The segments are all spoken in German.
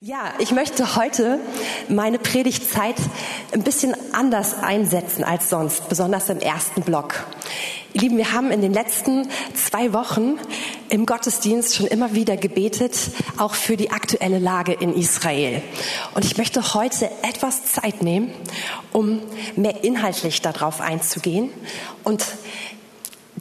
Ja, ich möchte heute meine Predigtzeit ein bisschen anders einsetzen als sonst, besonders im ersten Block. Lieben, wir haben in den letzten zwei Wochen im Gottesdienst schon immer wieder gebetet, auch für die aktuelle Lage in Israel. Und ich möchte heute etwas Zeit nehmen, um mehr inhaltlich darauf einzugehen und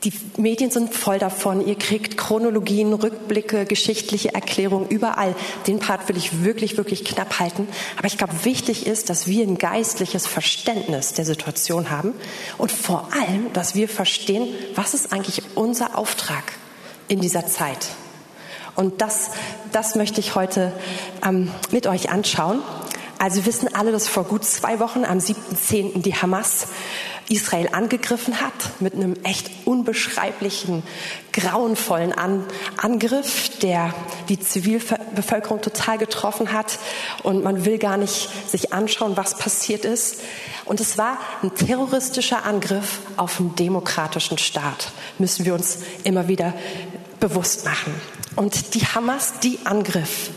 die Medien sind voll davon. Ihr kriegt Chronologien, Rückblicke, geschichtliche Erklärungen überall. Den Part will ich wirklich, wirklich knapp halten. Aber ich glaube, wichtig ist, dass wir ein geistliches Verständnis der Situation haben und vor allem, dass wir verstehen, was ist eigentlich unser Auftrag in dieser Zeit. Und das, das möchte ich heute ähm, mit euch anschauen. Also wir wissen alle, dass vor gut zwei Wochen am 7.10. die Hamas Israel angegriffen hat mit einem echt unbeschreiblichen, grauenvollen An Angriff, der die Zivilbevölkerung total getroffen hat. Und man will gar nicht sich anschauen, was passiert ist. Und es war ein terroristischer Angriff auf einen demokratischen Staat, müssen wir uns immer wieder bewusst machen. Und die Hamas, die angriff,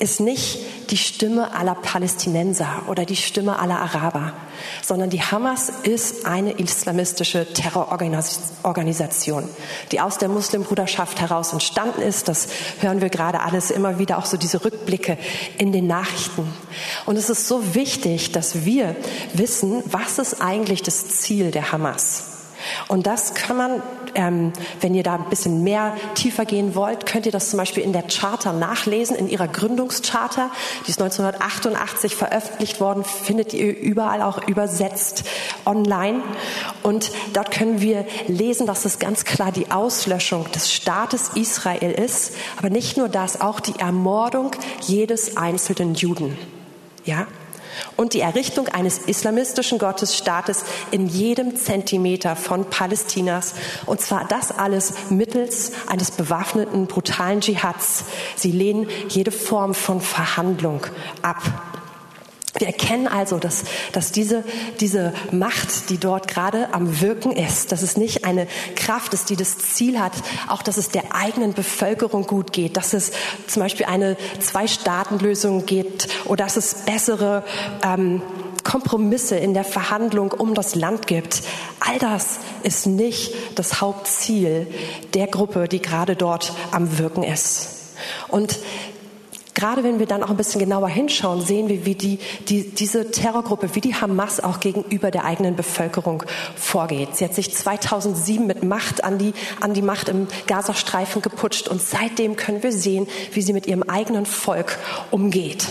ist nicht die Stimme aller Palästinenser oder die Stimme aller Araber, sondern die Hamas ist eine islamistische Terrororganisation, die aus der Muslimbruderschaft heraus entstanden ist. Das hören wir gerade alles immer wieder, auch so diese Rückblicke in den Nachrichten. Und es ist so wichtig, dass wir wissen, was ist eigentlich das Ziel der Hamas? Und das kann man, ähm, wenn ihr da ein bisschen mehr tiefer gehen wollt, könnt ihr das zum Beispiel in der Charta nachlesen, in ihrer Gründungscharta. Die ist 1988 veröffentlicht worden, findet ihr überall auch übersetzt online. Und dort können wir lesen, dass es ganz klar die Auslöschung des Staates Israel ist, aber nicht nur das, auch die Ermordung jedes einzelnen Juden. Ja? Und die Errichtung eines islamistischen Gottesstaates in jedem Zentimeter von Palästinas. Und zwar das alles mittels eines bewaffneten, brutalen Dschihads. Sie lehnen jede Form von Verhandlung ab. Wir erkennen also, dass, dass diese, diese Macht, die dort gerade am Wirken ist, dass es nicht eine Kraft ist, die das Ziel hat, auch dass es der eigenen Bevölkerung gut geht, dass es zum Beispiel eine Zwei-Staaten-Lösung gibt oder dass es bessere ähm, Kompromisse in der Verhandlung um das Land gibt. All das ist nicht das Hauptziel der Gruppe, die gerade dort am Wirken ist. Und gerade wenn wir dann auch ein bisschen genauer hinschauen, sehen wir, wie die, die, diese Terrorgruppe, wie die Hamas auch gegenüber der eigenen Bevölkerung vorgeht. Sie hat sich 2007 mit Macht an die, an die Macht im Gazastreifen geputscht und seitdem können wir sehen, wie sie mit ihrem eigenen Volk umgeht.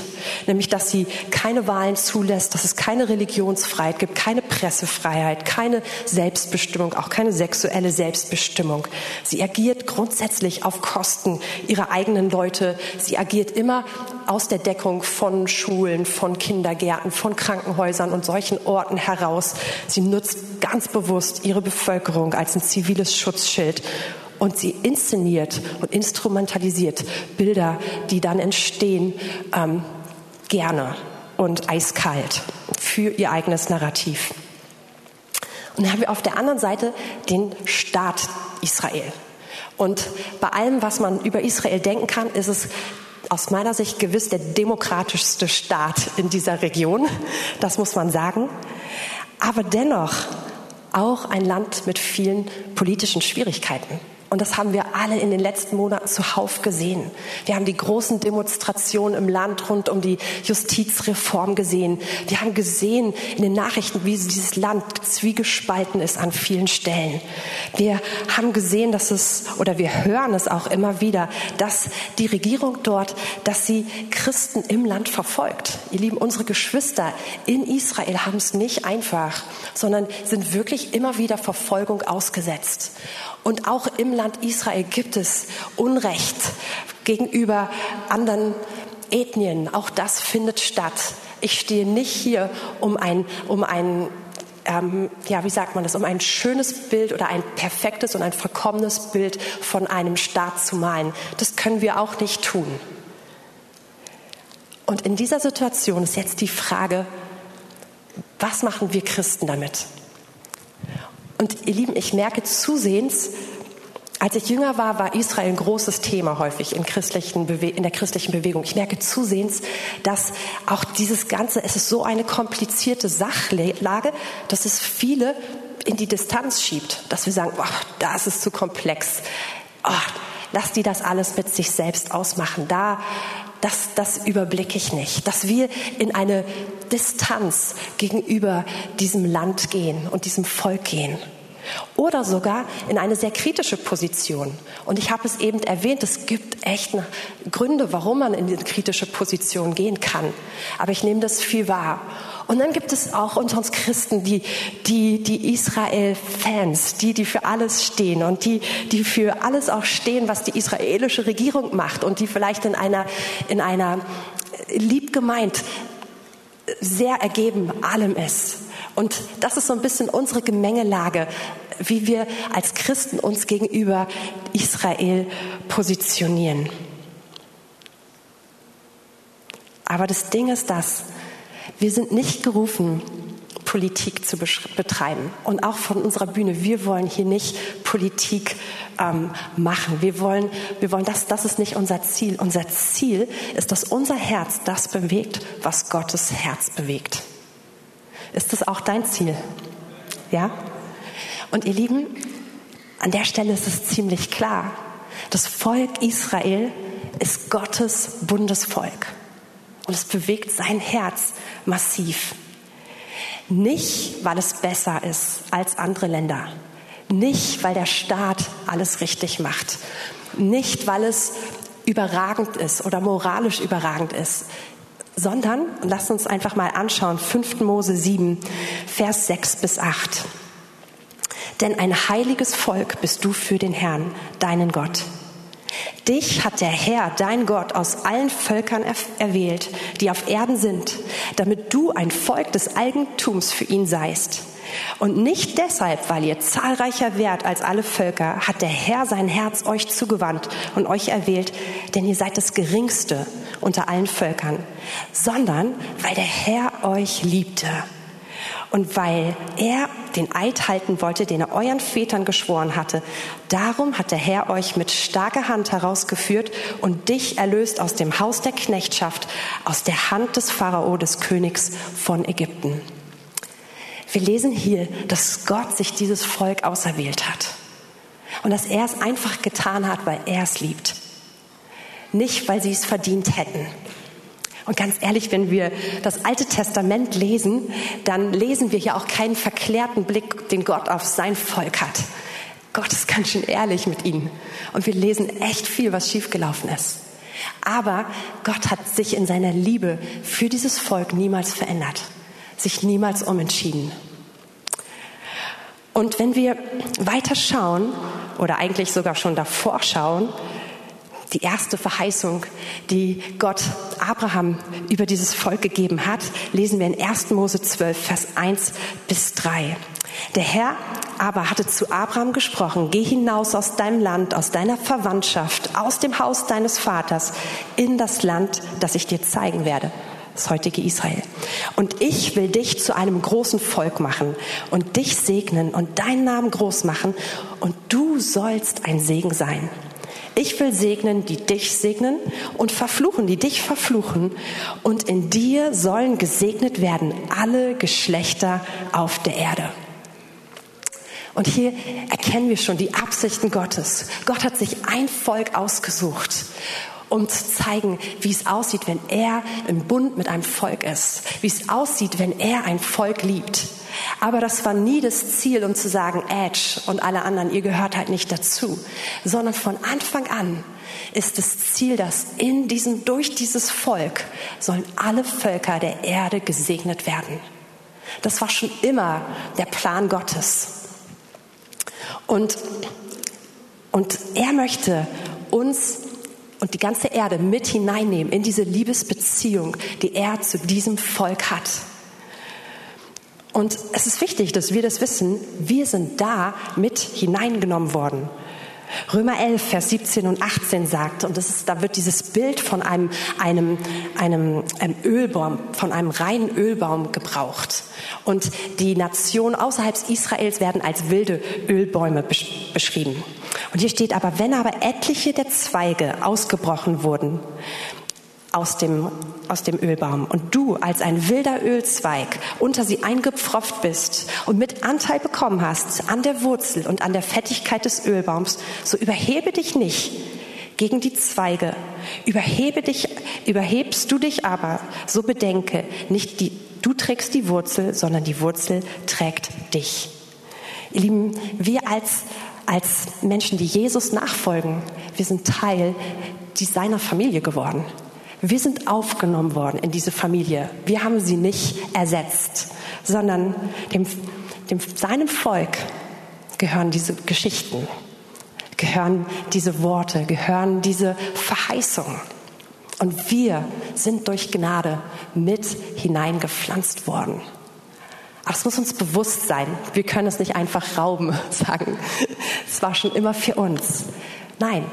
Nämlich, dass sie keine Wahlen zulässt, dass es keine Religionsfreiheit gibt, keine Pressefreiheit, keine Selbstbestimmung, auch keine sexuelle Selbstbestimmung. Sie agiert grundsätzlich auf Kosten ihrer eigenen Leute. Sie agiert immer aus der Deckung von Schulen, von Kindergärten, von Krankenhäusern und solchen Orten heraus. Sie nutzt ganz bewusst ihre Bevölkerung als ein ziviles Schutzschild und sie inszeniert und instrumentalisiert Bilder, die dann entstehen, ähm, gerne und eiskalt für ihr eigenes Narrativ. Und dann haben wir auf der anderen Seite den Staat Israel. Und bei allem, was man über Israel denken kann, ist es aus meiner Sicht gewiss der demokratischste Staat in dieser Region. Das muss man sagen. Aber dennoch auch ein Land mit vielen politischen Schwierigkeiten. Und das haben wir alle in den letzten Monaten zuhauf gesehen. Wir haben die großen Demonstrationen im Land rund um die Justizreform gesehen. Wir haben gesehen in den Nachrichten, wie dieses Land zwiegespalten ist an vielen Stellen. Wir haben gesehen, dass es, oder wir hören es auch immer wieder, dass die Regierung dort, dass sie Christen im Land verfolgt. Ihr Lieben, unsere Geschwister in Israel haben es nicht einfach, sondern sind wirklich immer wieder Verfolgung ausgesetzt. Und auch im Land Israel gibt es Unrecht gegenüber anderen Ethnien. Auch das findet statt. Ich stehe nicht hier, um ein, um ein ähm, ja, wie sagt man das, um ein schönes Bild oder ein perfektes und ein vollkommenes Bild von einem Staat zu malen. Das können wir auch nicht tun. Und in dieser Situation ist jetzt die Frage, was machen wir Christen damit? Und ihr Lieben, ich merke zusehends, Als ich jünger war, war Israel ein großes Thema häufig in, christlichen in der christlichen Bewegung. Ich merke zusehends, dass auch dieses Ganze, es ist so eine komplizierte Sachlage, dass es viele in die Distanz schiebt, dass wir sagen, boah, das ist zu komplex. Oh, lass die das alles mit sich selbst ausmachen. Da, das, das überblicke ich nicht. Dass wir in eine Distanz gegenüber diesem Land gehen und diesem Volk gehen. Oder sogar in eine sehr kritische Position. Und ich habe es eben erwähnt, es gibt echt Gründe, warum man in die kritische Position gehen kann. Aber ich nehme das viel wahr. Und dann gibt es auch unter uns Christen die, die, die Israel-Fans, die, die für alles stehen und die, die für alles auch stehen, was die israelische Regierung macht und die vielleicht in einer, in einer lieb gemeint sehr ergeben allem ist. Und das ist so ein bisschen unsere Gemengelage, wie wir als Christen uns gegenüber Israel positionieren. Aber das Ding ist das, wir sind nicht gerufen, Politik zu betreiben. Und auch von unserer Bühne, wir wollen hier nicht Politik ähm, machen. Wir wollen, wir wollen das, das ist nicht unser Ziel. Unser Ziel ist, dass unser Herz das bewegt, was Gottes Herz bewegt. Ist das auch dein Ziel? Ja? Und ihr Lieben, an der Stelle ist es ziemlich klar. Das Volk Israel ist Gottes Bundesvolk. Und es bewegt sein Herz massiv. Nicht, weil es besser ist als andere Länder. Nicht, weil der Staat alles richtig macht. Nicht, weil es überragend ist oder moralisch überragend ist, sondern, lasst uns einfach mal anschauen, 5. Mose 7, Vers 6 bis 8. Denn ein heiliges Volk bist du für den Herrn, deinen Gott. Dich hat der Herr, dein Gott, aus allen Völkern erwählt, die auf Erden sind, damit du ein Volk des Eigentums für ihn seist. Und nicht deshalb, weil ihr zahlreicher wärt als alle Völker, hat der Herr sein Herz euch zugewandt und euch erwählt, denn ihr seid das Geringste unter allen Völkern, sondern weil der Herr euch liebte und weil er den Eid halten wollte, den er euren Vätern geschworen hatte. Darum hat der Herr euch mit starker Hand herausgeführt und dich erlöst aus dem Haus der Knechtschaft, aus der Hand des Pharao, des Königs von Ägypten. Wir lesen hier, dass Gott sich dieses Volk auserwählt hat und dass er es einfach getan hat, weil er es liebt. Nicht, weil sie es verdient hätten, und ganz ehrlich, wenn wir das Alte Testament lesen, dann lesen wir ja auch keinen verklärten Blick, den Gott auf sein Volk hat. Gott ist ganz schön ehrlich mit ihnen. Und wir lesen echt viel, was schiefgelaufen ist. Aber Gott hat sich in seiner Liebe für dieses Volk niemals verändert, sich niemals umentschieden. Und wenn wir weiter schauen, oder eigentlich sogar schon davor schauen, die erste Verheißung, die Gott Abraham über dieses Volk gegeben hat, lesen wir in 1. Mose 12, Vers 1 bis 3. Der Herr aber hatte zu Abraham gesprochen, geh hinaus aus deinem Land, aus deiner Verwandtschaft, aus dem Haus deines Vaters, in das Land, das ich dir zeigen werde das heutige Israel. Und ich will dich zu einem großen Volk machen und dich segnen und deinen Namen groß machen und du sollst ein Segen sein. Ich will segnen, die dich segnen und verfluchen, die dich verfluchen. Und in dir sollen gesegnet werden alle Geschlechter auf der Erde. Und hier erkennen wir schon die Absichten Gottes. Gott hat sich ein Volk ausgesucht, um zu zeigen, wie es aussieht, wenn er im Bund mit einem Volk ist, wie es aussieht, wenn er ein Volk liebt. Aber das war nie das Ziel, um zu sagen, Edge und alle anderen, ihr gehört halt nicht dazu, sondern von Anfang an ist das Ziel, dass in diesem, durch dieses Volk sollen alle Völker der Erde gesegnet werden. Das war schon immer der Plan Gottes. Und, und er möchte uns und die ganze Erde mit hineinnehmen in diese Liebesbeziehung, die er zu diesem Volk hat. Und es ist wichtig, dass wir das wissen. Wir sind da mit hineingenommen worden. Römer 11, Vers 17 und 18 sagt, und das ist, da wird dieses Bild von einem, einem, einem, einem Ölbaum, von einem reinen Ölbaum gebraucht. Und die Nationen außerhalb Israels werden als wilde Ölbäume beschrieben. Und hier steht aber, wenn aber etliche der Zweige ausgebrochen wurden aus dem, aus dem Ölbaum und du als ein wilder Ölzweig unter sie eingepfropft bist und mit Anteil bekommen hast an der Wurzel und an der Fettigkeit des Ölbaums, so überhebe dich nicht gegen die Zweige. Überhebe dich, überhebst du dich aber, so bedenke, nicht die, du trägst die Wurzel, sondern die Wurzel trägt dich. Ihr Lieben, wir als, als Menschen, die Jesus nachfolgen, wir sind Teil seiner Familie geworden. Wir sind aufgenommen worden in diese Familie. Wir haben sie nicht ersetzt, sondern dem, dem, seinem Volk gehören diese Geschichten gehören diese Worte, gehören diese Verheißungen. Und wir sind durch Gnade mit hineingepflanzt worden. Aber es muss uns bewusst sein. Wir können es nicht einfach rauben, sagen. Es war schon immer für uns. Nein,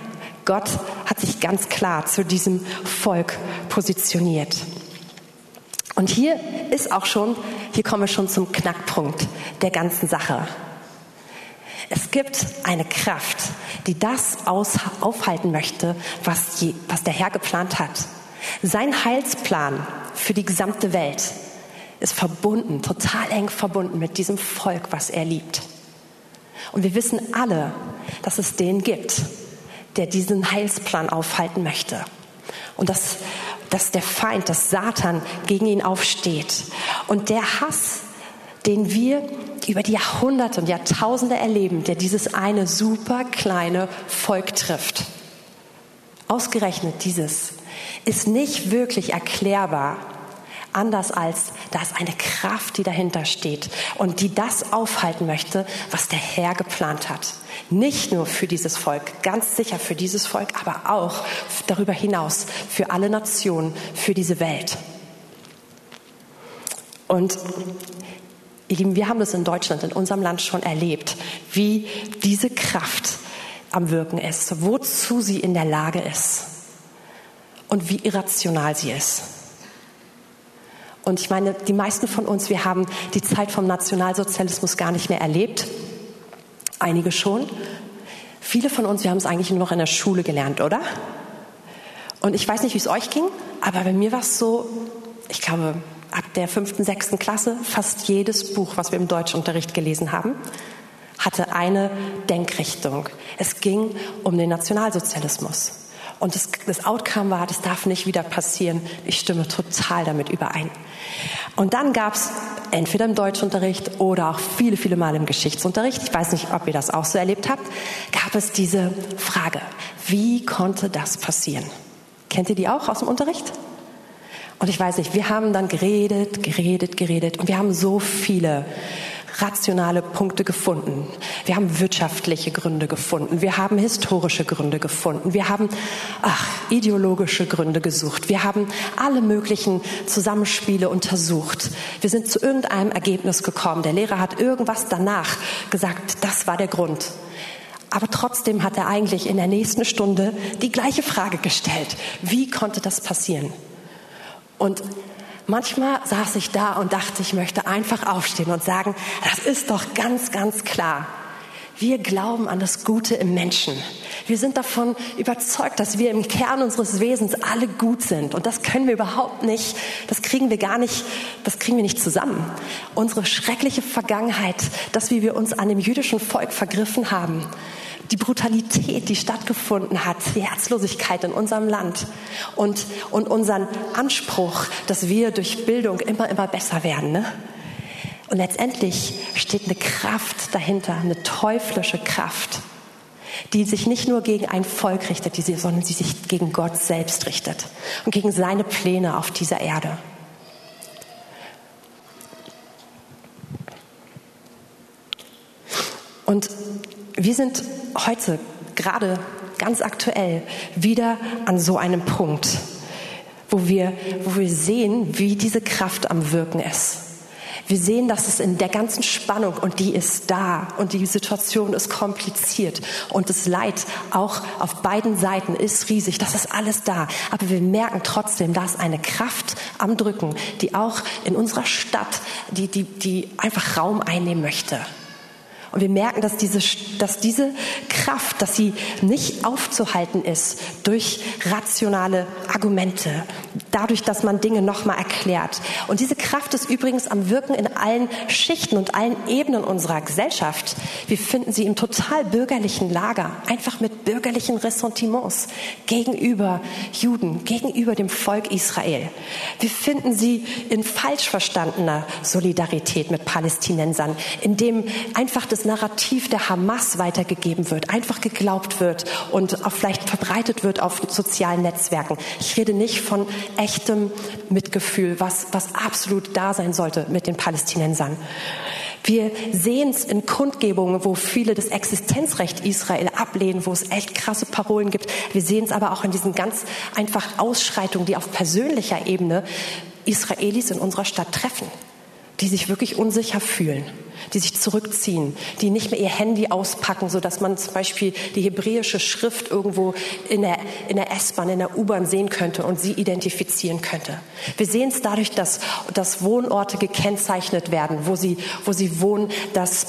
Gott hat sich ganz klar zu diesem Volk positioniert. Und hier ist auch schon, hier kommen wir schon zum Knackpunkt der ganzen Sache. Es gibt eine Kraft, die das aus, aufhalten möchte, was, je, was der Herr geplant hat. Sein Heilsplan für die gesamte Welt ist verbunden, total eng verbunden mit diesem Volk, was er liebt. Und wir wissen alle, dass es den gibt, der diesen Heilsplan aufhalten möchte. Und dass, dass der Feind, dass Satan gegen ihn aufsteht. Und der Hass, den wir über die Jahrhunderte und Jahrtausende erleben, der dieses eine super kleine Volk trifft. Ausgerechnet dieses ist nicht wirklich erklärbar, anders als da ist eine Kraft, die dahinter steht und die das aufhalten möchte, was der Herr geplant hat. Nicht nur für dieses Volk, ganz sicher für dieses Volk, aber auch darüber hinaus für alle Nationen, für diese Welt. Und Ihr Lieben, wir haben das in Deutschland, in unserem Land schon erlebt, wie diese Kraft am Wirken ist, wozu sie in der Lage ist und wie irrational sie ist. Und ich meine, die meisten von uns, wir haben die Zeit vom Nationalsozialismus gar nicht mehr erlebt. Einige schon. Viele von uns, wir haben es eigentlich nur noch in der Schule gelernt, oder? Und ich weiß nicht, wie es euch ging, aber bei mir war es so, ich glaube, ab der fünften, sechsten Klasse fast jedes Buch, was wir im Deutschunterricht gelesen haben, hatte eine Denkrichtung. Es ging um den Nationalsozialismus. Und das, das Outcome war, das darf nicht wieder passieren. Ich stimme total damit überein. Und dann gab es entweder im Deutschunterricht oder auch viele, viele Mal im Geschichtsunterricht, ich weiß nicht, ob ihr das auch so erlebt habt, gab es diese Frage, wie konnte das passieren? Kennt ihr die auch aus dem Unterricht? Und ich weiß nicht, wir haben dann geredet, geredet, geredet und wir haben so viele rationale Punkte gefunden. Wir haben wirtschaftliche Gründe gefunden. Wir haben historische Gründe gefunden. Wir haben ach, ideologische Gründe gesucht. Wir haben alle möglichen Zusammenspiele untersucht. Wir sind zu irgendeinem Ergebnis gekommen. Der Lehrer hat irgendwas danach gesagt, das war der Grund. Aber trotzdem hat er eigentlich in der nächsten Stunde die gleiche Frage gestellt. Wie konnte das passieren? Und manchmal saß ich da und dachte, ich möchte einfach aufstehen und sagen, das ist doch ganz, ganz klar. Wir glauben an das Gute im Menschen. Wir sind davon überzeugt, dass wir im Kern unseres Wesens alle gut sind. Und das können wir überhaupt nicht, das kriegen wir gar nicht, das kriegen wir nicht zusammen. Unsere schreckliche Vergangenheit, das, wie wir uns an dem jüdischen Volk vergriffen haben, die Brutalität, die stattgefunden hat, die Herzlosigkeit in unserem Land und, und unseren Anspruch, dass wir durch Bildung immer, immer besser werden. Ne? Und letztendlich steht eine Kraft dahinter, eine teuflische Kraft, die sich nicht nur gegen ein Volk richtet, sondern die sich gegen Gott selbst richtet und gegen seine Pläne auf dieser Erde. Und wir sind heute gerade ganz aktuell wieder an so einem Punkt, wo wir, wo wir sehen, wie diese Kraft am Wirken ist. Wir sehen, dass es in der ganzen Spannung und die ist da und die Situation ist kompliziert und das Leid auch auf beiden Seiten ist riesig. Das ist alles da. Aber wir merken trotzdem, da ist eine Kraft am Drücken, die auch in unserer Stadt, die, die, die einfach Raum einnehmen möchte. Und wir merken, dass diese, dass diese Kraft, dass sie nicht aufzuhalten ist durch rationale Argumente, dadurch, dass man Dinge nochmal erklärt. Und diese Kraft ist übrigens am Wirken in allen Schichten und allen Ebenen unserer Gesellschaft. Wir finden sie im total bürgerlichen Lager, einfach mit bürgerlichen Ressentiments gegenüber Juden, gegenüber dem Volk Israel. Wir finden sie in falsch verstandener Solidarität mit Palästinensern, in dem einfach das Narrativ der Hamas weitergegeben wird, einfach geglaubt wird und auch vielleicht verbreitet wird auf sozialen Netzwerken. Ich rede nicht von echtem Mitgefühl, was, was absolut da sein sollte mit den Palästinensern. Wir sehen es in Kundgebungen, wo viele das Existenzrecht Israel ablehnen, wo es echt krasse Parolen gibt. Wir sehen es aber auch in diesen ganz einfach Ausschreitungen, die auf persönlicher Ebene Israelis in unserer Stadt treffen die sich wirklich unsicher fühlen, die sich zurückziehen, die nicht mehr ihr Handy auspacken, so dass man zum Beispiel die hebräische Schrift irgendwo in der, in der S-Bahn, in der U-Bahn sehen könnte und sie identifizieren könnte. Wir sehen es dadurch, dass, dass Wohnorte gekennzeichnet werden, wo sie, wo sie wohnen, dass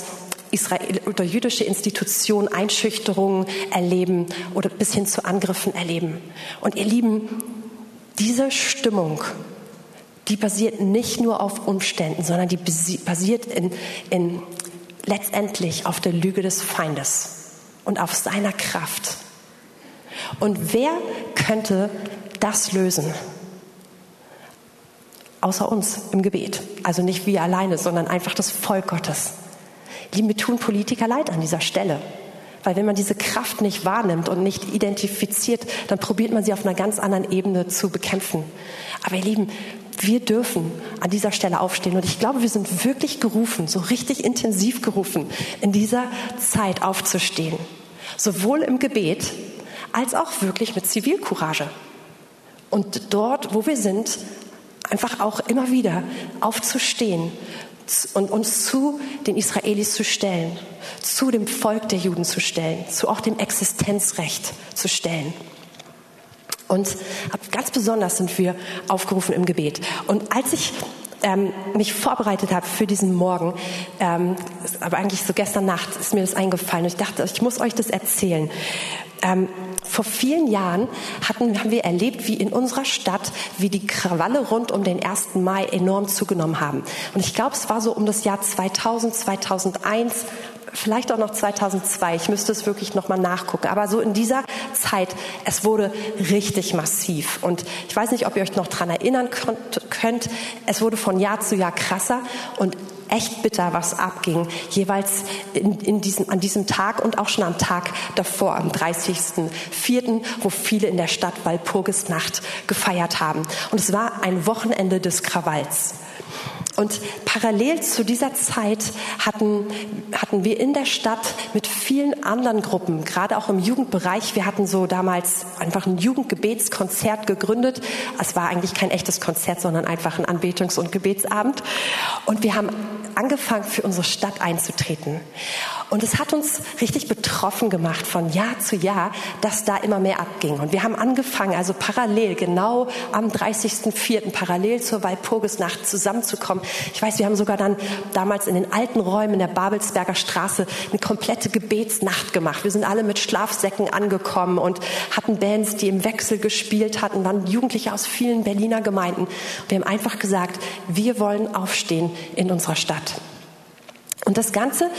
Israel oder jüdische Institutionen Einschüchterungen erleben oder bis hin zu Angriffen erleben. Und ihr Lieben, diese Stimmung die basiert nicht nur auf Umständen, sondern die basiert in, in letztendlich auf der Lüge des Feindes und auf seiner Kraft. Und wer könnte das lösen? Außer uns im Gebet. Also nicht wir alleine, sondern einfach das Volk Gottes. Lieben, wir tun Politiker leid an dieser Stelle. Weil wenn man diese Kraft nicht wahrnimmt und nicht identifiziert, dann probiert man sie auf einer ganz anderen Ebene zu bekämpfen. Aber ihr Lieben, wir dürfen an dieser Stelle aufstehen. Und ich glaube, wir sind wirklich gerufen, so richtig intensiv gerufen, in dieser Zeit aufzustehen. Sowohl im Gebet als auch wirklich mit Zivilcourage. Und dort, wo wir sind, einfach auch immer wieder aufzustehen und uns zu den Israelis zu stellen, zu dem Volk der Juden zu stellen, zu auch dem Existenzrecht zu stellen. Und ganz besonders sind wir aufgerufen im Gebet. Und als ich ähm, mich vorbereitet habe für diesen Morgen, ähm, aber eigentlich so gestern Nacht ist mir das eingefallen und ich dachte, ich muss euch das erzählen. Ähm, vor vielen Jahren hatten, haben wir erlebt, wie in unserer Stadt, wie die Krawalle rund um den 1. Mai enorm zugenommen haben. Und ich glaube, es war so um das Jahr 2000, 2001, vielleicht auch noch 2002. Ich müsste es wirklich noch mal nachgucken. Aber so in dieser Zeit, es wurde richtig massiv. Und ich weiß nicht, ob ihr euch noch dran erinnern könnt. Es wurde von Jahr zu Jahr krasser und echt bitter, was abging, jeweils in, in diesen, an diesem Tag und auch schon am Tag davor, am 30.04., wo viele in der Stadt Walpurgisnacht gefeiert haben. Und es war ein Wochenende des Krawalls. Und parallel zu dieser Zeit hatten, hatten wir in der Stadt mit vielen anderen Gruppen, gerade auch im Jugendbereich, wir hatten so damals einfach ein Jugendgebetskonzert gegründet. Es war eigentlich kein echtes Konzert, sondern einfach ein Anbetungs- und Gebetsabend. Und wir haben angefangen, für unsere Stadt einzutreten. Und es hat uns richtig betroffen gemacht von Jahr zu Jahr, dass da immer mehr abging. Und wir haben angefangen, also parallel, genau am 30.04. parallel zur Walpurgisnacht zusammenzukommen. Ich weiß, wir haben sogar dann damals in den alten Räumen der Babelsberger Straße eine komplette Gebetsnacht gemacht. Wir sind alle mit Schlafsäcken angekommen und hatten Bands, die im Wechsel gespielt hatten, waren Jugendliche aus vielen Berliner Gemeinden. Wir haben einfach gesagt, wir wollen aufstehen in unserer Stadt. Und das Ganze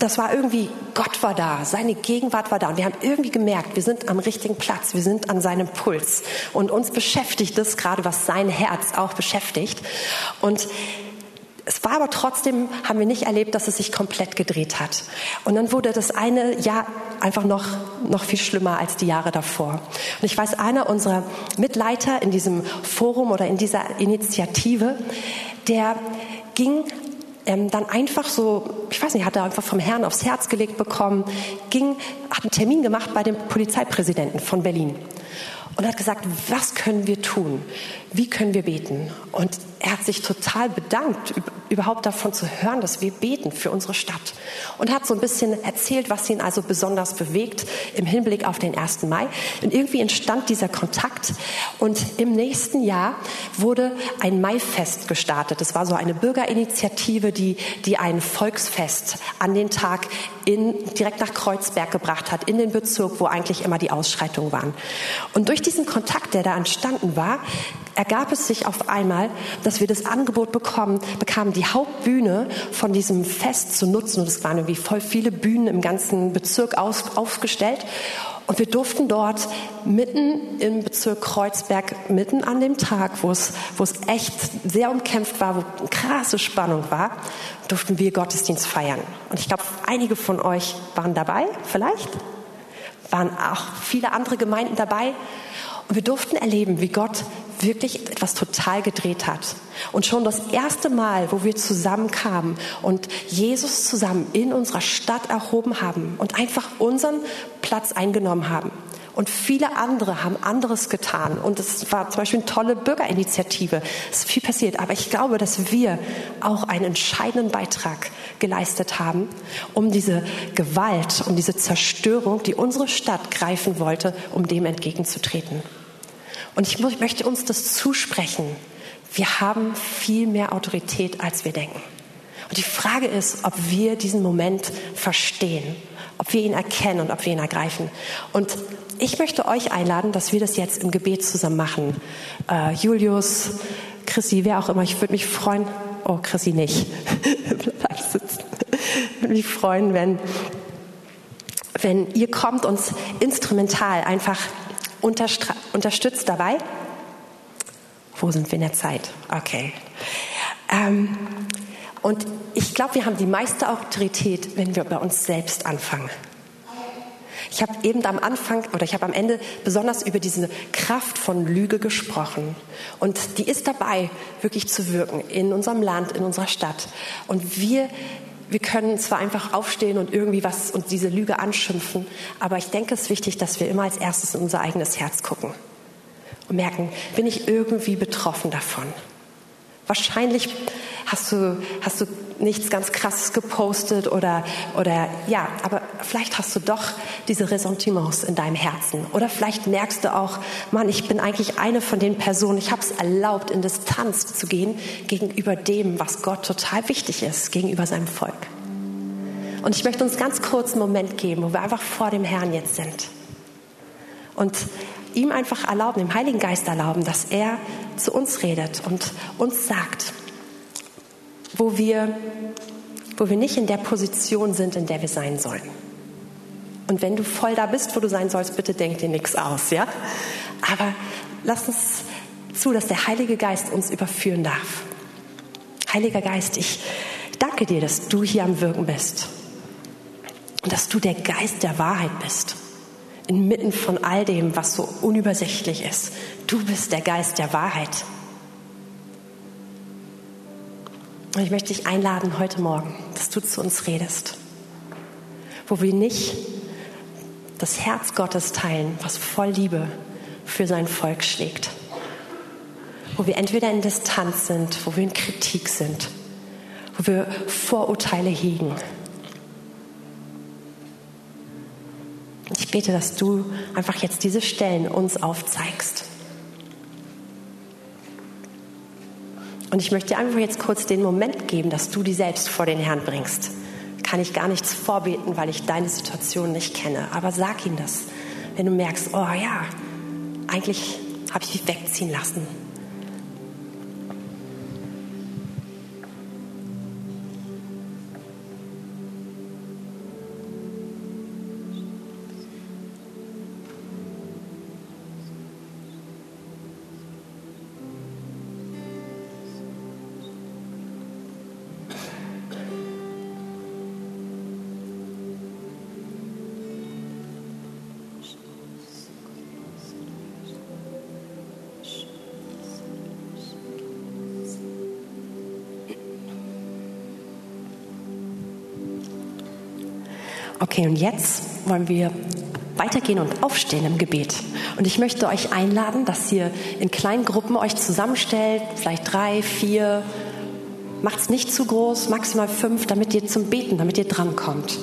das war irgendwie, Gott war da, seine Gegenwart war da. Und wir haben irgendwie gemerkt, wir sind am richtigen Platz, wir sind an seinem Puls. Und uns beschäftigt das gerade, was sein Herz auch beschäftigt. Und es war aber trotzdem, haben wir nicht erlebt, dass es sich komplett gedreht hat. Und dann wurde das eine Jahr einfach noch, noch viel schlimmer als die Jahre davor. Und ich weiß, einer unserer Mitleiter in diesem Forum oder in dieser Initiative, der ging ähm, dann einfach so, ich weiß nicht, hat er einfach vom Herrn aufs Herz gelegt bekommen, ging, hat einen Termin gemacht bei dem Polizeipräsidenten von Berlin. und hat gesagt, was können wir tun? Wie können wir beten? Und er hat sich total bedankt, überhaupt davon zu hören, dass wir beten für unsere Stadt. Und hat so ein bisschen erzählt, was ihn also besonders bewegt im Hinblick auf den 1. Mai. Und irgendwie entstand dieser Kontakt. Und im nächsten Jahr wurde ein Maifest gestartet. Das war so eine Bürgerinitiative, die, die ein Volksfest an den Tag in, direkt nach Kreuzberg gebracht hat, in den Bezirk, wo eigentlich immer die Ausschreitungen waren. Und durch diesen Kontakt, der da entstanden war, ergab es sich auf einmal, dass wir das Angebot bekommen, bekamen, die Hauptbühne von diesem Fest zu nutzen. Und es waren irgendwie voll viele Bühnen im ganzen Bezirk aus, aufgestellt. Und wir durften dort mitten im Bezirk Kreuzberg, mitten an dem Tag, wo es, wo es echt sehr umkämpft war, wo eine krasse Spannung war, durften wir Gottesdienst feiern. Und ich glaube, einige von euch waren dabei, vielleicht. Waren auch viele andere Gemeinden dabei. Und wir durften erleben, wie Gott wirklich etwas total gedreht hat. Und schon das erste Mal, wo wir zusammenkamen und Jesus zusammen in unserer Stadt erhoben haben und einfach unseren Platz eingenommen haben. Und viele andere haben anderes getan. Und es war zum Beispiel eine tolle Bürgerinitiative. Es ist viel passiert. Aber ich glaube, dass wir auch einen entscheidenden Beitrag geleistet haben, um diese Gewalt, um diese Zerstörung, die unsere Stadt greifen wollte, um dem entgegenzutreten. Und ich möchte uns das zusprechen. Wir haben viel mehr Autorität, als wir denken. Und die Frage ist, ob wir diesen Moment verstehen, ob wir ihn erkennen und ob wir ihn ergreifen. Und ich möchte euch einladen, dass wir das jetzt im Gebet zusammen machen. Äh, Julius, Chrissy, wer auch immer, ich würde mich freuen. Oh, Chrissy nicht. Bleib sitzen. Ich würde mich freuen, wenn, wenn ihr kommt, uns instrumental einfach unterstützt dabei. Wo sind wir in der Zeit? Okay. Ähm, und ich glaube, wir haben die meiste Autorität, wenn wir bei uns selbst anfangen. Ich habe eben am Anfang oder ich habe am Ende besonders über diese Kraft von Lüge gesprochen. Und die ist dabei, wirklich zu wirken in unserem Land, in unserer Stadt. Und wir wir können zwar einfach aufstehen und irgendwie was und diese Lüge anschimpfen, aber ich denke, es ist wichtig, dass wir immer als erstes in unser eigenes Herz gucken und merken, bin ich irgendwie betroffen davon? Wahrscheinlich hast du, hast du nichts ganz krasses gepostet oder, oder ja, aber vielleicht hast du doch diese Ressentiments in deinem Herzen. Oder vielleicht merkst du auch, Mann, ich bin eigentlich eine von den Personen, ich habe es erlaubt, in Distanz zu gehen gegenüber dem, was Gott total wichtig ist, gegenüber seinem Volk. Und ich möchte uns ganz kurz einen Moment geben, wo wir einfach vor dem Herrn jetzt sind. Und ihm einfach erlauben, dem Heiligen Geist erlauben, dass er zu uns redet und uns sagt, wo wir, wo wir nicht in der Position sind, in der wir sein sollen. Und wenn du voll da bist, wo du sein sollst, bitte denk dir nichts aus, ja? Aber lass uns zu, dass der Heilige Geist uns überführen darf. Heiliger Geist, ich danke dir, dass du hier am Wirken bist. Und dass du der Geist der Wahrheit bist. Inmitten von all dem, was so unübersichtlich ist. Du bist der Geist der Wahrheit. Und ich möchte dich einladen heute Morgen, dass du zu uns redest, wo wir nicht das Herz Gottes teilen, was voll Liebe für sein Volk schlägt, wo wir entweder in Distanz sind, wo wir in Kritik sind, wo wir Vorurteile hegen. Ich bete, dass du einfach jetzt diese Stellen uns aufzeigst. Und ich möchte dir einfach jetzt kurz den Moment geben, dass du die selbst vor den Herrn bringst. Kann ich gar nichts vorbeten, weil ich deine Situation nicht kenne. Aber sag ihm das, wenn du merkst, oh ja, eigentlich habe ich mich wegziehen lassen. Okay, und jetzt wollen wir weitergehen und aufstehen im Gebet. Und ich möchte euch einladen, dass ihr in kleinen Gruppen euch zusammenstellt, vielleicht drei, vier, macht es nicht zu groß, maximal fünf, damit ihr zum Beten, damit ihr drankommt.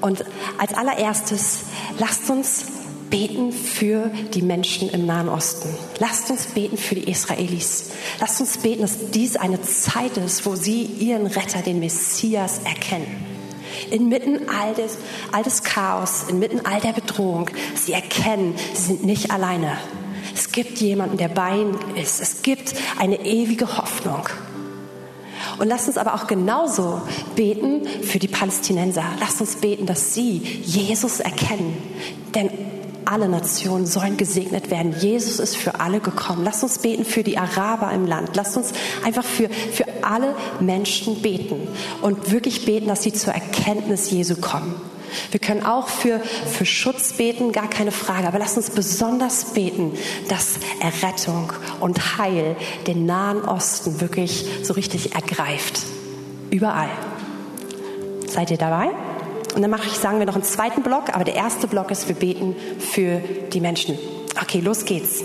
Und als allererstes, lasst uns beten für die Menschen im Nahen Osten. Lasst uns beten für die Israelis. Lasst uns beten, dass dies eine Zeit ist, wo sie ihren Retter, den Messias, erkennen. Inmitten all des, all des Chaos, inmitten all der Bedrohung, sie erkennen, sie sind nicht alleine. Es gibt jemanden, der bei ihnen ist. Es gibt eine ewige Hoffnung. Und lasst uns aber auch genauso beten für die Palästinenser. Lasst uns beten, dass sie Jesus erkennen. Denn alle Nationen sollen gesegnet werden. Jesus ist für alle gekommen. Lasst uns beten für die Araber im Land. Lasst uns einfach für, für alle Menschen beten und wirklich beten, dass sie zur Erkenntnis Jesu kommen. Wir können auch für, für Schutz beten, gar keine Frage. Aber lasst uns besonders beten, dass Errettung und Heil den Nahen Osten wirklich so richtig ergreift. Überall. Seid ihr dabei? Und dann mache ich, sagen wir noch einen zweiten Block, aber der erste Block ist, wir beten für die Menschen. Okay, los geht's.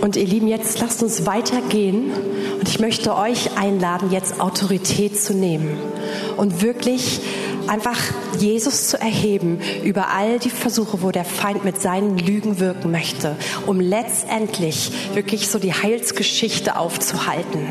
Und ihr Lieben, jetzt lasst uns weitergehen. Und ich möchte euch einladen, jetzt Autorität zu nehmen und wirklich einfach Jesus zu erheben über all die Versuche, wo der Feind mit seinen Lügen wirken möchte, um letztendlich wirklich so die Heilsgeschichte aufzuhalten.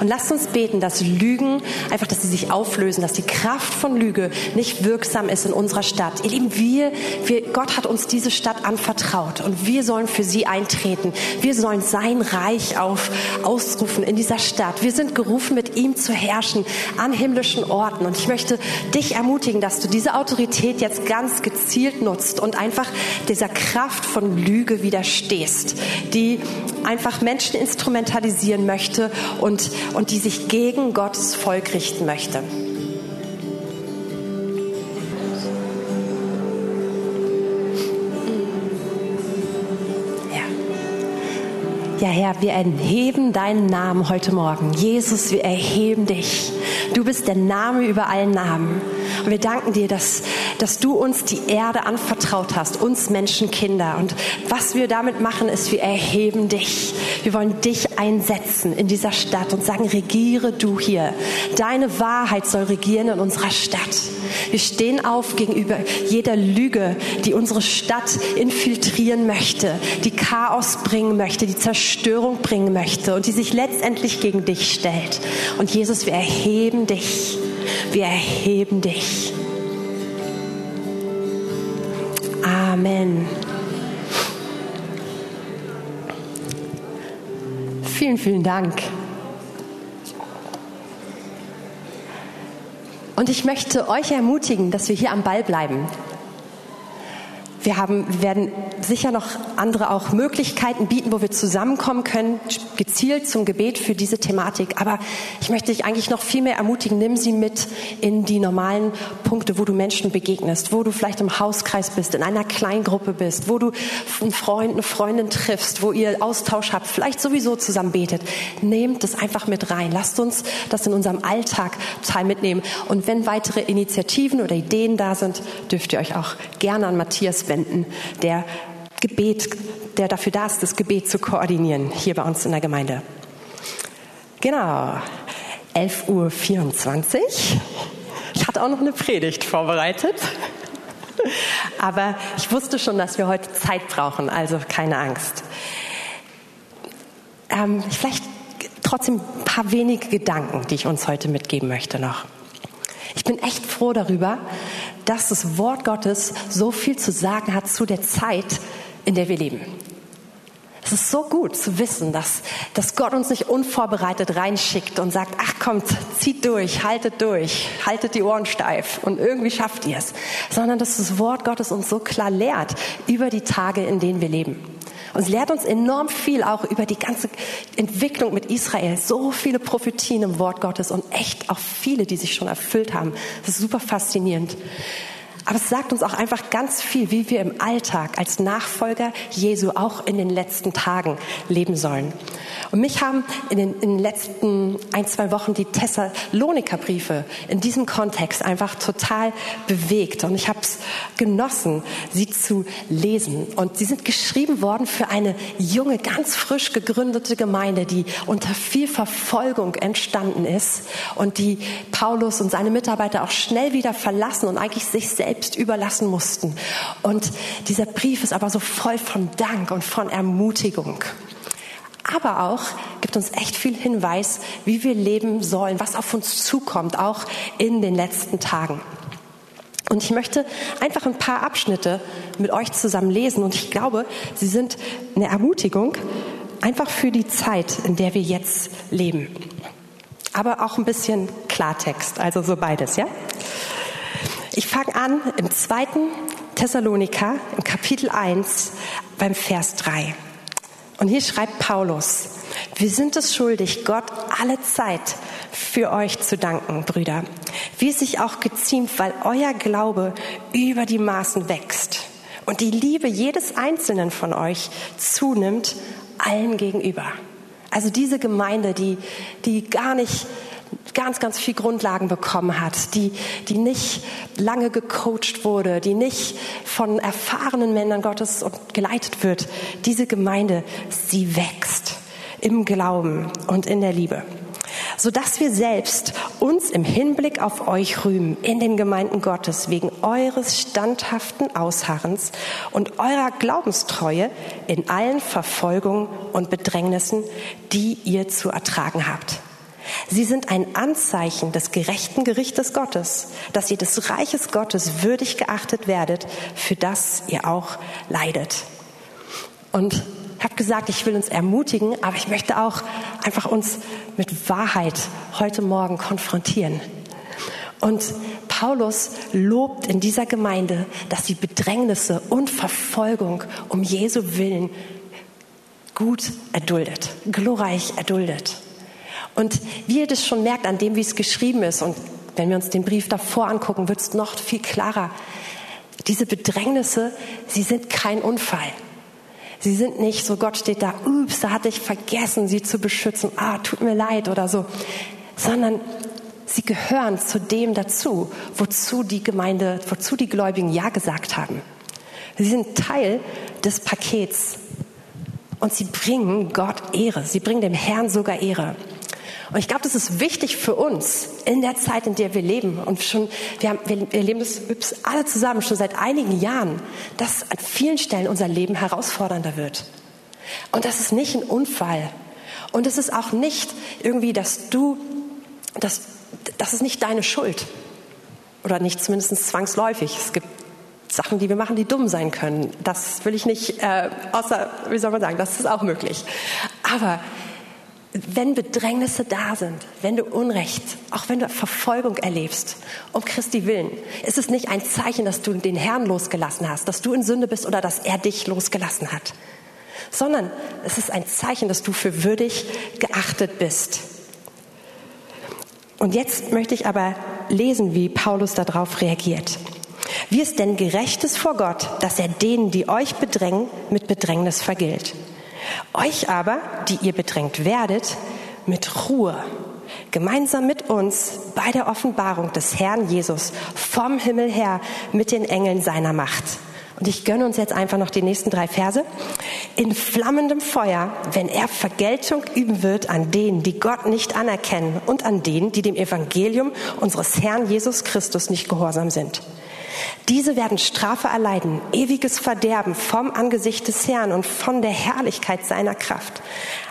Und lasst uns beten, dass Lügen einfach, dass sie sich auflösen, dass die Kraft von Lüge nicht wirksam ist in unserer Stadt. Ihr Lieben, wir, wir, Gott hat uns diese Stadt anvertraut und wir sollen für sie eintreten. Wir sollen sein Reich auf, ausrufen in dieser Stadt. Wir sind gerufen, mit ihm zu herrschen an himmlischen Orten. Und ich möchte dich ermutigen, dass du diese Autorität jetzt ganz gezielt nutzt und einfach dieser Kraft von Lüge widerstehst, die einfach Menschen instrumentalisieren möchte und, und die sich gegen Gottes Volk richten möchte. Ja, Herr, wir erheben deinen Namen heute Morgen. Jesus, wir erheben dich. Du bist der Name über allen Namen. Und wir danken dir, dass, dass du uns die Erde anvertraut hast, uns Menschenkinder. Und was wir damit machen, ist, wir erheben dich. Wir wollen dich einsetzen in dieser Stadt und sagen, regiere du hier. Deine Wahrheit soll regieren in unserer Stadt. Wir stehen auf gegenüber jeder Lüge, die unsere Stadt infiltrieren möchte, die Chaos bringen möchte, die Zerstörung bringen möchte und die sich letztendlich gegen dich stellt. Und Jesus, wir erheben dich. Wir erheben dich. Amen. Vielen, vielen Dank. Und ich möchte euch ermutigen, dass wir hier am Ball bleiben. Wir haben, werden sicher noch andere auch Möglichkeiten bieten, wo wir zusammenkommen können, gezielt zum Gebet für diese Thematik. Aber ich möchte dich eigentlich noch viel mehr ermutigen, nimm sie mit in die normalen Punkte, wo du Menschen begegnest, wo du vielleicht im Hauskreis bist, in einer Kleingruppe bist, wo du einen Freund, eine Freundin triffst, wo ihr Austausch habt, vielleicht sowieso zusammen betet. Nehmt das einfach mit rein. Lasst uns das in unserem Alltag teil mitnehmen. Und wenn weitere Initiativen oder Ideen da sind, dürft ihr euch auch gerne an Matthias wenden der Gebet, der dafür da ist, das Gebet zu koordinieren, hier bei uns in der Gemeinde. Genau, 11.24 Uhr. Ich hatte auch noch eine Predigt vorbereitet. Aber ich wusste schon, dass wir heute Zeit brauchen, also keine Angst. Ähm, vielleicht trotzdem ein paar wenige Gedanken, die ich uns heute mitgeben möchte noch. Ich bin echt froh darüber, dass das Wort Gottes so viel zu sagen hat zu der Zeit, in der wir leben. Es ist so gut zu wissen, dass, dass Gott uns nicht unvorbereitet reinschickt und sagt, ach kommt, zieht durch, haltet durch, haltet die Ohren steif und irgendwie schafft ihr es, sondern dass das Wort Gottes uns so klar lehrt über die Tage, in denen wir leben. Und es lehrt uns enorm viel auch über die ganze Entwicklung mit Israel. So viele Prophetien im Wort Gottes und echt auch viele, die sich schon erfüllt haben. Das ist super faszinierend. Aber es sagt uns auch einfach ganz viel, wie wir im Alltag als Nachfolger Jesu auch in den letzten Tagen leben sollen. Und mich haben in den, in den letzten ein, zwei Wochen die Thessaloniker-Briefe in diesem Kontext einfach total bewegt. Und ich habe es genossen, sie zu lesen. Und sie sind geschrieben worden für eine junge, ganz frisch gegründete Gemeinde, die unter viel Verfolgung entstanden ist und die Paulus und seine Mitarbeiter auch schnell wieder verlassen und eigentlich sich selbst überlassen mussten. Und dieser Brief ist aber so voll von Dank und von Ermutigung aber auch gibt uns echt viel Hinweis, wie wir leben sollen, was auf uns zukommt, auch in den letzten Tagen. Und ich möchte einfach ein paar Abschnitte mit euch zusammen lesen und ich glaube, sie sind eine Ermutigung einfach für die Zeit, in der wir jetzt leben. Aber auch ein bisschen Klartext, also so beides, ja? Ich fange an im zweiten Thessaloniker, im Kapitel 1, beim Vers 3. Und hier schreibt Paulus, wir sind es schuldig, Gott alle Zeit für euch zu danken, Brüder, wie es sich auch geziemt, weil euer Glaube über die Maßen wächst und die Liebe jedes Einzelnen von euch zunimmt allen gegenüber. Also diese Gemeinde, die, die gar nicht ganz, ganz viel Grundlagen bekommen hat, die, die nicht lange gecoacht wurde, die nicht von erfahrenen Männern Gottes geleitet wird. Diese Gemeinde, sie wächst im Glauben und in der Liebe sodass wir selbst uns im Hinblick auf euch rühmen in den Gemeinden Gottes wegen eures standhaften Ausharrens und eurer Glaubenstreue in allen Verfolgungen und Bedrängnissen, die ihr zu ertragen habt. Sie sind ein Anzeichen des gerechten Gerichtes Gottes, dass ihr des Reiches Gottes würdig geachtet werdet, für das ihr auch leidet. Und ich habe gesagt, ich will uns ermutigen, aber ich möchte auch einfach uns mit Wahrheit heute Morgen konfrontieren. Und Paulus lobt in dieser Gemeinde, dass sie Bedrängnisse und Verfolgung um Jesu Willen gut erduldet, glorreich erduldet. Und wie ihr das schon merkt an dem, wie es geschrieben ist, und wenn wir uns den Brief davor angucken, wird es noch viel klarer. Diese Bedrängnisse, sie sind kein Unfall. Sie sind nicht so, Gott steht da, ups, da hatte ich vergessen, sie zu beschützen, ah, tut mir leid oder so, sondern sie gehören zu dem dazu, wozu die Gemeinde, wozu die Gläubigen Ja gesagt haben. Sie sind Teil des Pakets und sie bringen Gott Ehre, sie bringen dem Herrn sogar Ehre. Und ich glaube, das ist wichtig für uns in der Zeit, in der wir leben. Und schon, wir, haben, wir, wir leben das übrigens alle zusammen schon seit einigen Jahren, dass an vielen Stellen unser Leben herausfordernder wird. Und das ist nicht ein Unfall. Und es ist auch nicht irgendwie, dass du, das, das ist nicht deine Schuld. Oder nicht zumindest zwangsläufig. Es gibt Sachen, die wir machen, die dumm sein können. Das will ich nicht, äh, außer, wie soll man sagen, das ist auch möglich. Aber wenn Bedrängnisse da sind, wenn du Unrecht, auch wenn du Verfolgung erlebst, um Christi willen, ist es nicht ein Zeichen, dass du den Herrn losgelassen hast, dass du in Sünde bist oder dass er dich losgelassen hat, sondern es ist ein Zeichen, dass du für würdig geachtet bist. Und jetzt möchte ich aber lesen, wie Paulus darauf reagiert. Wie es denn gerecht ist vor Gott, dass er denen, die euch bedrängen, mit Bedrängnis vergilt. Euch aber, die ihr bedrängt werdet, mit Ruhe, gemeinsam mit uns bei der Offenbarung des Herrn Jesus vom Himmel her mit den Engeln seiner Macht. Und ich gönne uns jetzt einfach noch die nächsten drei Verse. In flammendem Feuer, wenn er Vergeltung üben wird an denen, die Gott nicht anerkennen und an denen, die dem Evangelium unseres Herrn Jesus Christus nicht gehorsam sind. Diese werden Strafe erleiden, ewiges Verderben vom Angesicht des Herrn und von der Herrlichkeit seiner Kraft.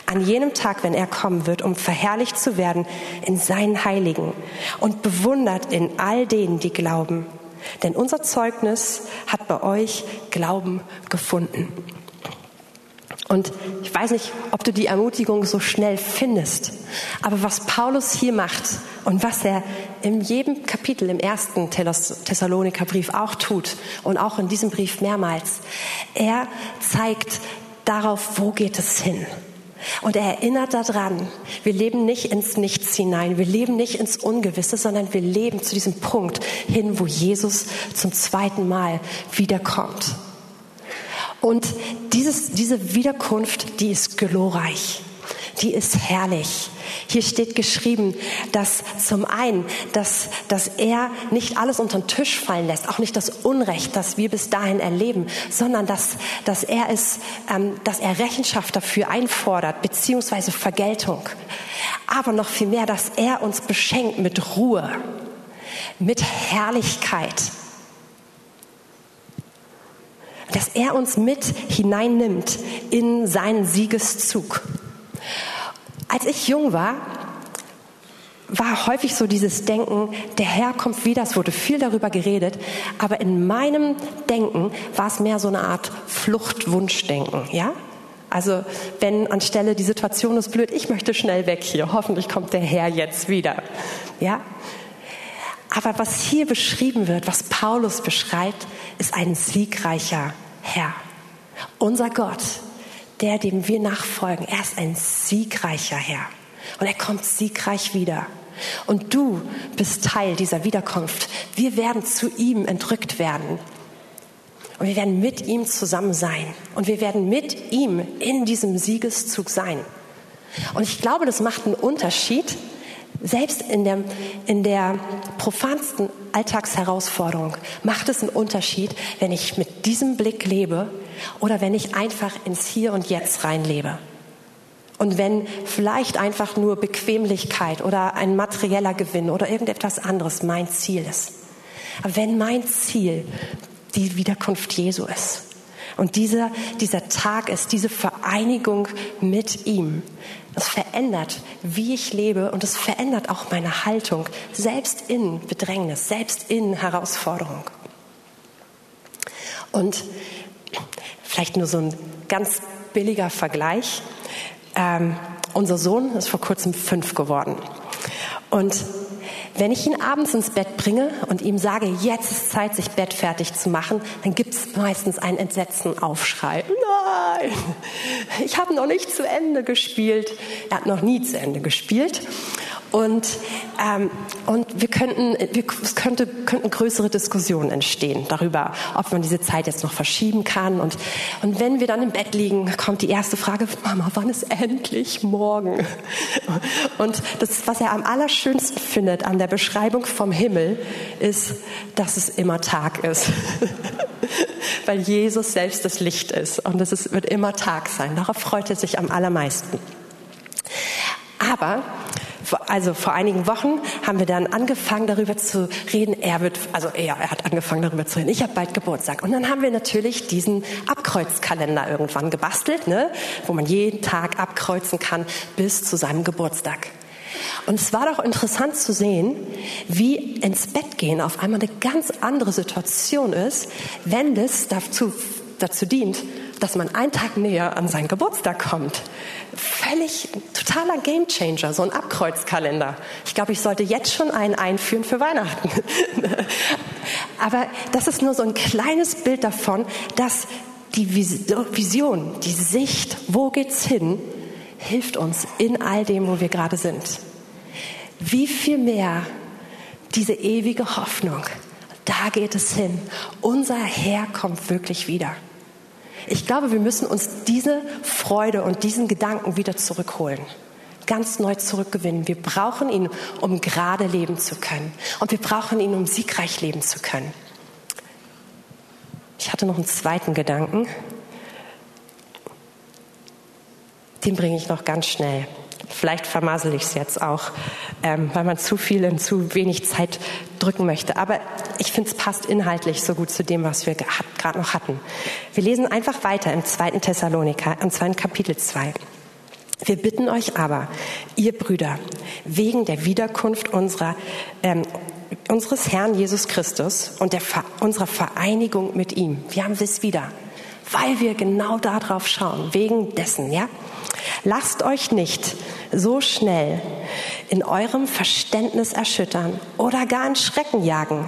An jenem Tag, wenn er kommen wird, um verherrlicht zu werden in seinen Heiligen und bewundert in all denen, die glauben. Denn unser Zeugnis hat bei euch Glauben gefunden. Und ich weiß nicht, ob du die Ermutigung so schnell findest, aber was Paulus hier macht und was er in jedem Kapitel im ersten Thessaloniker-Brief auch tut und auch in diesem Brief mehrmals, er zeigt darauf, wo geht es hin. Und er erinnert daran, wir leben nicht ins Nichts hinein, wir leben nicht ins Ungewisse, sondern wir leben zu diesem Punkt hin, wo Jesus zum zweiten Mal wiederkommt. Und dieses, diese Wiederkunft, die ist glorreich, die ist herrlich. Hier steht geschrieben, dass zum einen, dass, dass er nicht alles unter den Tisch fallen lässt, auch nicht das Unrecht, das wir bis dahin erleben, sondern dass, dass er es, ähm, dass er Rechenschaft dafür einfordert, beziehungsweise Vergeltung. Aber noch viel mehr, dass er uns beschenkt mit Ruhe, mit Herrlichkeit. Dass er uns mit hineinnimmt in seinen Siegeszug. Als ich jung war, war häufig so dieses Denken, der Herr kommt wieder, es wurde viel darüber geredet, aber in meinem Denken war es mehr so eine Art Fluchtwunschdenken, ja? Also wenn anstelle die Situation ist blöd, ich möchte schnell weg hier, hoffentlich kommt der Herr jetzt wieder, ja? Aber was hier beschrieben wird, was Paulus beschreibt, ist ein siegreicher Herr. Unser Gott der, dem wir nachfolgen, er ist ein siegreicher Herr. Und er kommt siegreich wieder. Und du bist Teil dieser Wiederkunft. Wir werden zu ihm entrückt werden. Und wir werden mit ihm zusammen sein. Und wir werden mit ihm in diesem Siegeszug sein. Und ich glaube, das macht einen Unterschied, selbst in der, in der profansten Alltagsherausforderung macht es einen Unterschied, wenn ich mit diesem Blick lebe oder wenn ich einfach ins Hier und Jetzt reinlebe. Und wenn vielleicht einfach nur Bequemlichkeit oder ein materieller Gewinn oder irgendetwas anderes mein Ziel ist. Aber wenn mein Ziel die Wiederkunft Jesu ist, und dieser, dieser Tag ist diese Vereinigung mit ihm. Es verändert, wie ich lebe und es verändert auch meine Haltung, selbst in Bedrängnis, selbst in Herausforderung. Und vielleicht nur so ein ganz billiger Vergleich. Ähm, unser Sohn ist vor kurzem fünf geworden. Und wenn ich ihn abends ins Bett bringe und ihm sage, jetzt ist Zeit, sich bettfertig zu machen, dann gibt es meistens einen entsetzten Aufschrei. Nein, ich habe noch nicht zu Ende gespielt. Er hat noch nie zu Ende gespielt. Und, ähm, und wir könnten, wir, es könnte, könnten größere Diskussionen entstehen darüber, ob man diese Zeit jetzt noch verschieben kann. Und, und wenn wir dann im Bett liegen, kommt die erste Frage, Mama, wann ist endlich morgen? Und das, was er am allerschönsten findet an der Beschreibung vom Himmel, ist, dass es immer Tag ist. Weil Jesus selbst das Licht ist und es wird immer Tag sein. Darauf freut er sich am allermeisten. Aber also vor einigen Wochen haben wir dann angefangen darüber zu reden. Er wird, also er, er hat angefangen darüber zu reden. Ich habe bald Geburtstag. Und dann haben wir natürlich diesen Abkreuzkalender irgendwann gebastelt, ne, wo man jeden Tag abkreuzen kann bis zu seinem Geburtstag. Und es war doch interessant zu sehen, wie ins Bett gehen auf einmal eine ganz andere Situation ist, wenn das dazu, dazu dient, dass man einen Tag näher an seinen Geburtstag kommt. Völlig totaler Gamechanger, so ein Abkreuzkalender. Ich glaube, ich sollte jetzt schon einen einführen für Weihnachten. Aber das ist nur so ein kleines Bild davon, dass die Vision, die Sicht, wo geht's hin, hilft uns in all dem, wo wir gerade sind. Wie viel mehr diese ewige Hoffnung, da geht es hin. Unser Herr kommt wirklich wieder. Ich glaube, wir müssen uns diese Freude und diesen Gedanken wieder zurückholen ganz neu zurückgewinnen. Wir brauchen ihn, um gerade leben zu können. Und wir brauchen ihn, um siegreich leben zu können. Ich hatte noch einen zweiten Gedanken. Den bringe ich noch ganz schnell. Vielleicht vermasel ich es jetzt auch, ähm, weil man zu viel in zu wenig Zeit drücken möchte. Aber ich finde, es passt inhaltlich so gut zu dem, was wir gerade noch hatten. Wir lesen einfach weiter im zweiten Thessaloniker, im zweiten Kapitel 2. Wir bitten euch aber, ihr Brüder, wegen der Wiederkunft unserer, ähm, unseres Herrn Jesus Christus und der, unserer Vereinigung mit ihm. Wir haben es wieder, weil wir genau darauf schauen, wegen dessen, ja. Lasst euch nicht so schnell in eurem Verständnis erschüttern oder gar in Schrecken jagen,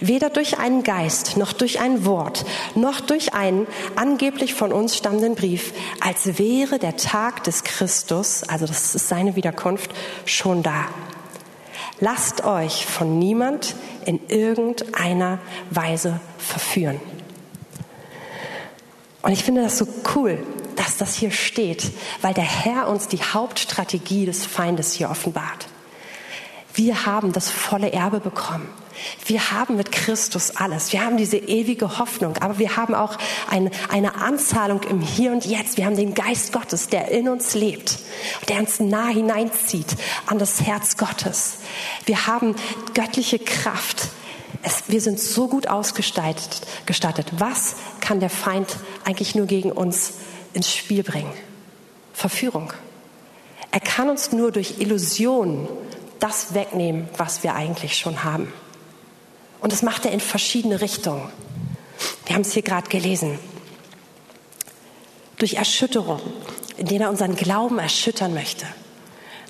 weder durch einen Geist, noch durch ein Wort, noch durch einen angeblich von uns stammenden Brief, als wäre der Tag des Christus, also das ist seine Wiederkunft, schon da. Lasst euch von niemand in irgendeiner Weise verführen. Und ich finde das so cool, dass das hier steht, weil der Herr uns die Hauptstrategie des Feindes hier offenbart. Wir haben das volle Erbe bekommen. Wir haben mit Christus alles. Wir haben diese ewige Hoffnung, aber wir haben auch eine, eine Anzahlung im Hier und Jetzt. Wir haben den Geist Gottes, der in uns lebt, der uns nah hineinzieht an das Herz Gottes. Wir haben göttliche Kraft. Es, wir sind so gut ausgestattet. Gestattet. Was kann der Feind eigentlich nur gegen uns ins Spiel bringen? Verführung. Er kann uns nur durch Illusionen das wegnehmen, was wir eigentlich schon haben. Und das macht er in verschiedene Richtungen. Wir haben es hier gerade gelesen. Durch Erschütterung, in denen er unseren Glauben erschüttern möchte.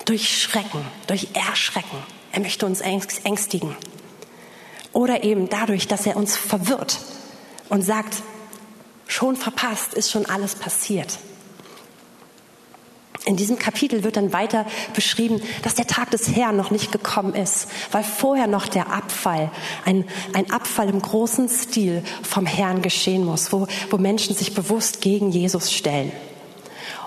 Durch Schrecken, durch Erschrecken. Er möchte uns ängstigen. Oder eben dadurch, dass er uns verwirrt und sagt, schon verpasst, ist schon alles passiert. In diesem Kapitel wird dann weiter beschrieben, dass der Tag des Herrn noch nicht gekommen ist, weil vorher noch der Abfall, ein, ein Abfall im großen Stil vom Herrn geschehen muss, wo, wo Menschen sich bewusst gegen Jesus stellen.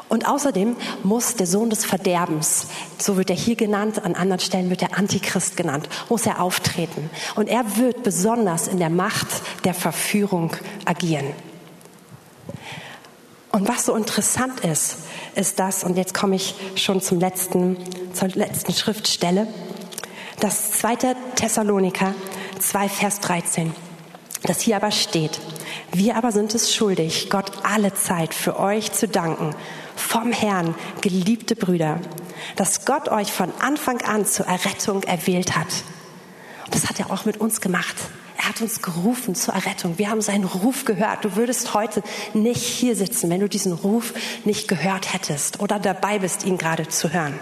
Und außerdem muss der Sohn des Verderbens, so wird er hier genannt, an anderen Stellen wird er Antichrist genannt, muss er auftreten. Und er wird besonders in der Macht der Verführung agieren. Und was so interessant ist, ist das, und jetzt komme ich schon zum letzten, zur letzten Schriftstelle, das 2. Thessaloniker 2, Vers 13. Das hier aber steht. Wir aber sind es schuldig, Gott alle Zeit für euch zu danken, vom Herrn, geliebte Brüder, dass Gott euch von Anfang an zur Errettung erwählt hat. Und das hat er auch mit uns gemacht. Hat uns gerufen zur Errettung. Wir haben seinen Ruf gehört. Du würdest heute nicht hier sitzen, wenn du diesen Ruf nicht gehört hättest oder dabei bist, ihn gerade zu hören.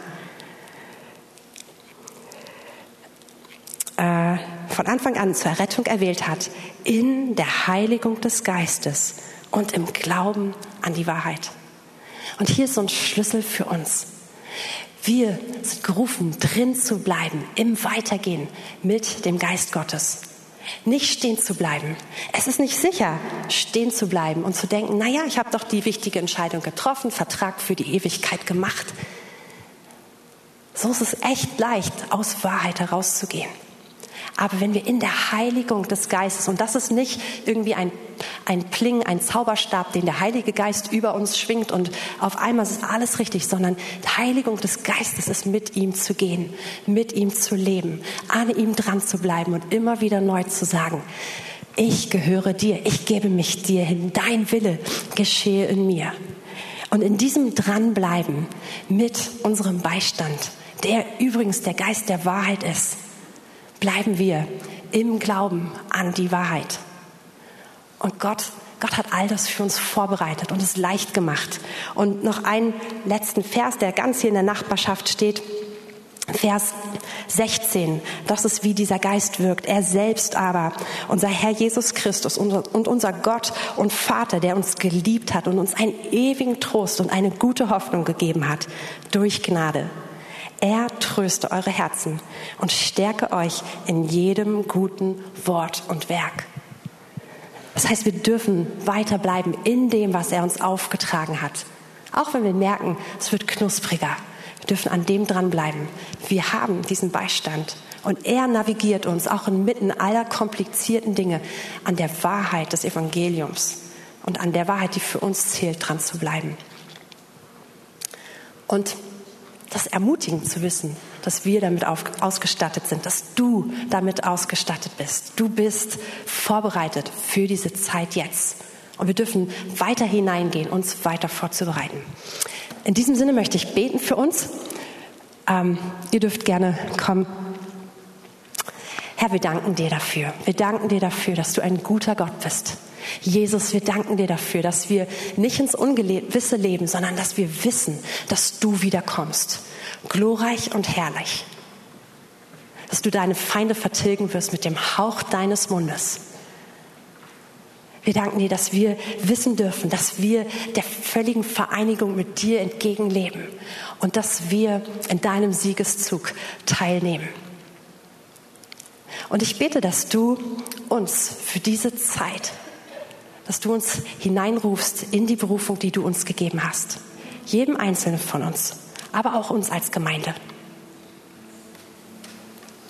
Äh, von Anfang an zur Errettung erwählt hat, in der Heiligung des Geistes und im Glauben an die Wahrheit. Und hier ist so ein Schlüssel für uns. Wir sind gerufen, drin zu bleiben, im Weitergehen mit dem Geist Gottes. Nicht stehen zu bleiben. Es ist nicht sicher, stehen zu bleiben und zu denken, naja, ich habe doch die wichtige Entscheidung getroffen, Vertrag für die Ewigkeit gemacht. So ist es echt leicht, aus Wahrheit herauszugehen. Aber wenn wir in der Heiligung des Geistes, und das ist nicht irgendwie ein, ein Pling, ein Zauberstab, den der Heilige Geist über uns schwingt und auf einmal ist alles richtig, sondern Heiligung des Geistes ist mit ihm zu gehen, mit ihm zu leben, an ihm dran zu bleiben und immer wieder neu zu sagen, ich gehöre dir, ich gebe mich dir hin, dein Wille geschehe in mir. Und in diesem Dranbleiben mit unserem Beistand, der übrigens der Geist der Wahrheit ist, bleiben wir im Glauben an die Wahrheit. Und Gott, Gott hat all das für uns vorbereitet und es leicht gemacht. Und noch einen letzten Vers, der ganz hier in der Nachbarschaft steht. Vers 16, das ist wie dieser Geist wirkt. Er selbst aber, unser Herr Jesus Christus und unser Gott und Vater, der uns geliebt hat und uns einen ewigen Trost und eine gute Hoffnung gegeben hat, durch Gnade. Er tröste eure Herzen und stärke euch in jedem guten Wort und Werk. Das heißt, wir dürfen weiterbleiben in dem, was er uns aufgetragen hat. Auch wenn wir merken, es wird knuspriger. Wir dürfen an dem dranbleiben. Wir haben diesen Beistand. Und er navigiert uns auch inmitten aller komplizierten Dinge an der Wahrheit des Evangeliums und an der Wahrheit, die für uns zählt, dran zu bleiben. Und das ermutigend zu wissen, dass wir damit auf, ausgestattet sind, dass du damit ausgestattet bist. Du bist vorbereitet für diese Zeit jetzt. Und wir dürfen weiter hineingehen, uns weiter vorzubereiten. In diesem Sinne möchte ich beten für uns. Ähm, ihr dürft gerne kommen. Herr, wir danken dir dafür. Wir danken dir dafür, dass du ein guter Gott bist. Jesus, wir danken dir dafür, dass wir nicht ins Ungewisse leben, sondern dass wir wissen, dass du wiederkommst. Glorreich und herrlich. dass du deine Feinde vertilgen wirst mit dem Hauch deines Mundes. Wir danken dir, dass wir wissen dürfen, dass wir der völligen Vereinigung mit dir entgegenleben und dass wir in deinem Siegeszug teilnehmen. Und ich bete, dass du uns für diese Zeit, dass du uns hineinrufst in die Berufung, die du uns gegeben hast. Jedem Einzelnen von uns, aber auch uns als Gemeinde.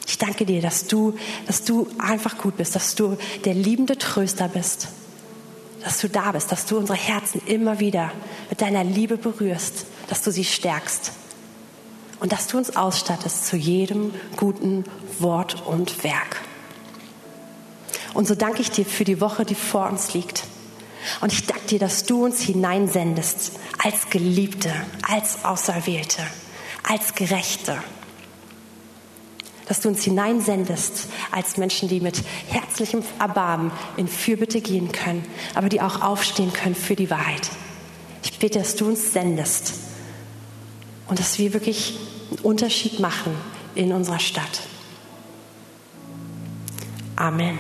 Ich danke dir, dass du, dass du einfach gut bist, dass du der liebende Tröster bist dass du da bist, dass du unsere Herzen immer wieder mit deiner Liebe berührst, dass du sie stärkst und dass du uns ausstattest zu jedem guten Wort und Werk. Und so danke ich dir für die Woche, die vor uns liegt. Und ich danke dir, dass du uns hineinsendest als Geliebte, als Auserwählte, als Gerechte dass du uns hineinsendest als Menschen, die mit herzlichem Erbarmen in Fürbitte gehen können, aber die auch aufstehen können für die Wahrheit. Ich bitte, dass du uns sendest und dass wir wirklich einen Unterschied machen in unserer Stadt. Amen.